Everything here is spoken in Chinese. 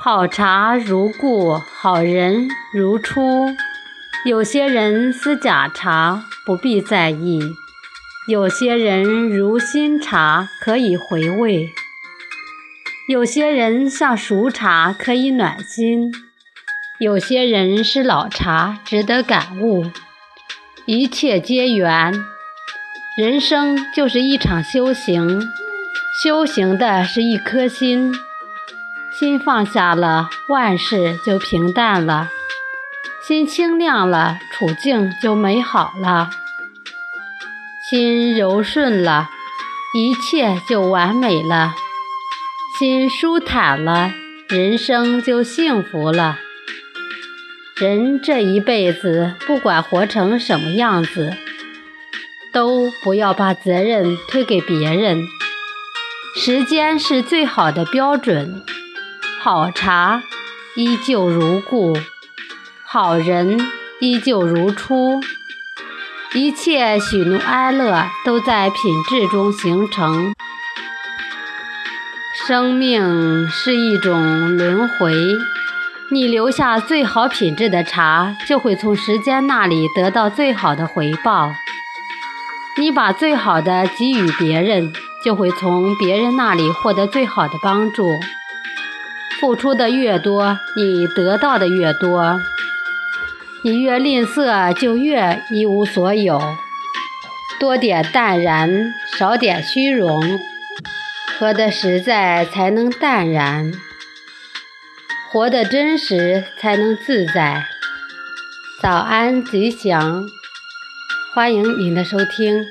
好茶如故，好人如初。有些人思假茶，不必在意；有些人如新茶，可以回味；有些人像熟茶，可以暖心；有些人是老茶，值得感悟。一切皆缘，人生就是一场修行，修行的是一颗心，心放下了，万事就平淡了。心清亮了，处境就美好了；心柔顺了，一切就完美了；心舒坦了，人生就幸福了。人这一辈子，不管活成什么样子，都不要把责任推给别人。时间是最好的标准，好茶依旧如故。好人依旧如初，一切喜怒哀乐都在品质中形成。生命是一种轮回，你留下最好品质的茶，就会从时间那里得到最好的回报；你把最好的给予别人，就会从别人那里获得最好的帮助。付出的越多，你得到的越多。你越吝啬，就越一无所有。多点淡然，少点虚荣，活得实在才能淡然，活得真实才能自在。早安，吉祥，欢迎您的收听。